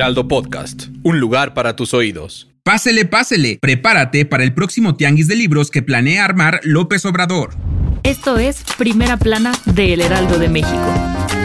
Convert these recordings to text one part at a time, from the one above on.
Heraldo Podcast, un lugar para tus oídos. Pásele, pásele, prepárate para el próximo tianguis de libros que planea armar López Obrador. Esto es Primera Plana de El Heraldo de México.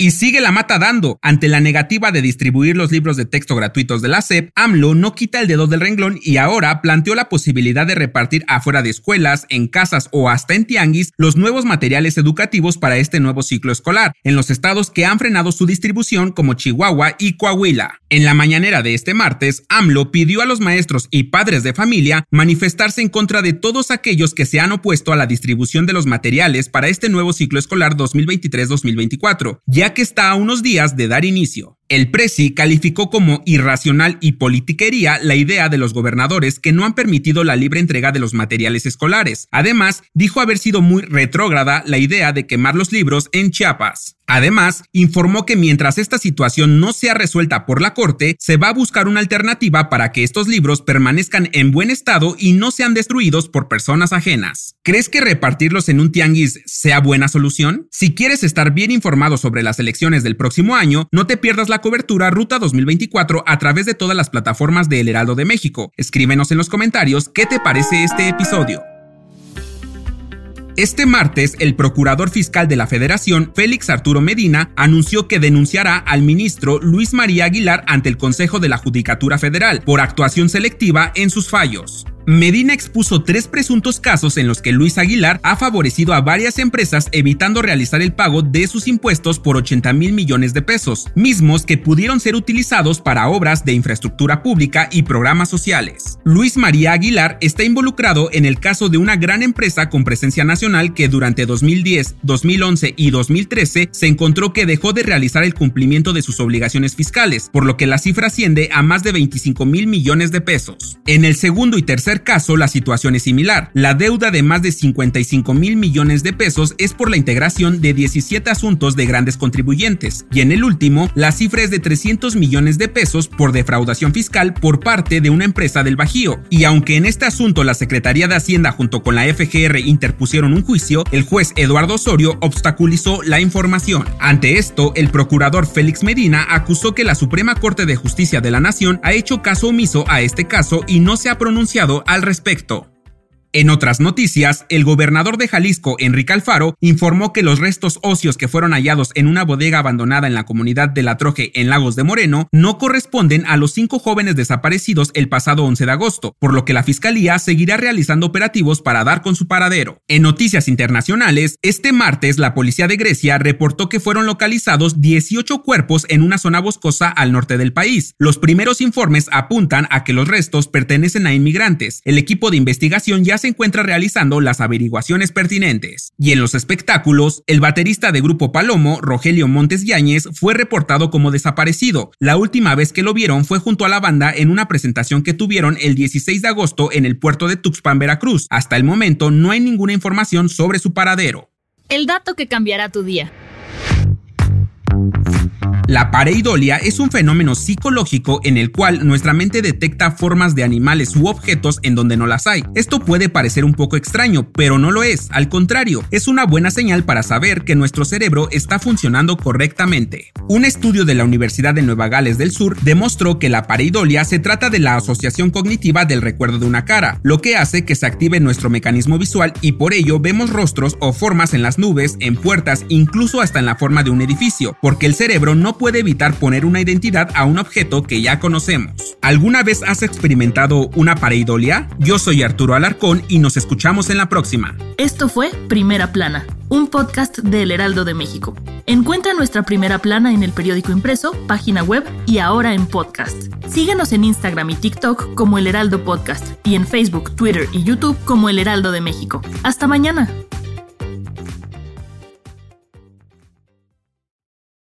Y sigue la mata dando. Ante la negativa de distribuir los libros de texto gratuitos de la SEP, AMLO no quita el dedo del renglón y ahora planteó la posibilidad de repartir afuera de escuelas, en casas o hasta en tianguis los nuevos materiales educativos para este nuevo ciclo escolar, en los estados que han frenado su distribución como Chihuahua y Coahuila. En la mañanera de este martes, AMLO pidió a los maestros y padres de familia manifestarse en contra de todos aquellos que se han opuesto a la distribución de los materiales para este nuevo ciclo escolar 2023-2024, ya que está a unos días de dar inicio. El Presi calificó como irracional y politiquería la idea de los gobernadores que no han permitido la libre entrega de los materiales escolares. Además, dijo haber sido muy retrógrada la idea de quemar los libros en Chiapas. Además, informó que mientras esta situación no sea resuelta por la Corte, se va a buscar una alternativa para que estos libros permanezcan en buen estado y no sean destruidos por personas ajenas. ¿Crees que repartirlos en un tianguis sea buena solución? Si quieres estar bien informado sobre las elecciones del próximo año, no te pierdas la cobertura Ruta 2024 a través de todas las plataformas de El Heraldo de México. Escríbenos en los comentarios qué te parece este episodio. Este martes, el procurador fiscal de la Federación, Félix Arturo Medina, anunció que denunciará al ministro Luis María Aguilar ante el Consejo de la Judicatura Federal por actuación selectiva en sus fallos. Medina expuso tres presuntos casos en los que Luis Aguilar ha favorecido a varias empresas evitando realizar el pago de sus impuestos por 80 mil millones de pesos, mismos que pudieron ser utilizados para obras de infraestructura pública y programas sociales. Luis María Aguilar está involucrado en el caso de una gran empresa con presencia nacional que durante 2010, 2011 y 2013 se encontró que dejó de realizar el cumplimiento de sus obligaciones fiscales, por lo que la cifra asciende a más de 25 mil millones de pesos. En el segundo y tercer caso, la situación es similar. La deuda de más de 55 mil millones de pesos es por la integración de 17 asuntos de grandes contribuyentes. Y en el último, la cifra es de 300 millones de pesos por defraudación fiscal por parte de una empresa del Bajío. Y aunque en este asunto la Secretaría de Hacienda junto con la FGR interpusieron un juicio, el juez Eduardo Osorio obstaculizó la información. Ante esto, el procurador Félix Medina acusó que la Suprema Corte de Justicia de la Nación ha hecho caso omiso a este caso y no se ha pronunciado al respecto. En otras noticias, el gobernador de Jalisco, Enrique Alfaro, informó que los restos óseos que fueron hallados en una bodega abandonada en la comunidad de La Troje en Lagos de Moreno no corresponden a los cinco jóvenes desaparecidos el pasado 11 de agosto, por lo que la fiscalía seguirá realizando operativos para dar con su paradero. En noticias internacionales, este martes la policía de Grecia reportó que fueron localizados 18 cuerpos en una zona boscosa al norte del país. Los primeros informes apuntan a que los restos pertenecen a inmigrantes. El equipo de investigación ya se encuentra realizando las averiguaciones pertinentes. Y en los espectáculos, el baterista de Grupo Palomo, Rogelio Montes Yáñez, fue reportado como desaparecido. La última vez que lo vieron fue junto a la banda en una presentación que tuvieron el 16 de agosto en el puerto de Tuxpan, Veracruz. Hasta el momento no hay ninguna información sobre su paradero. El dato que cambiará tu día. La pareidolia es un fenómeno psicológico en el cual nuestra mente detecta formas de animales u objetos en donde no las hay. Esto puede parecer un poco extraño, pero no lo es. Al contrario, es una buena señal para saber que nuestro cerebro está funcionando correctamente. Un estudio de la Universidad de Nueva Gales del Sur demostró que la pareidolia se trata de la asociación cognitiva del recuerdo de una cara, lo que hace que se active nuestro mecanismo visual y por ello vemos rostros o formas en las nubes, en puertas, incluso hasta en la forma de un edificio, porque el cerebro no puede evitar poner una identidad a un objeto que ya conocemos. ¿Alguna vez has experimentado una pareidolia? Yo soy Arturo Alarcón y nos escuchamos en la próxima. Esto fue Primera Plana, un podcast del Heraldo de México. Encuentra nuestra Primera Plana en el periódico impreso, página web y ahora en podcast. Síguenos en Instagram y TikTok como El Heraldo Podcast y en Facebook, Twitter y YouTube como El Heraldo de México. Hasta mañana.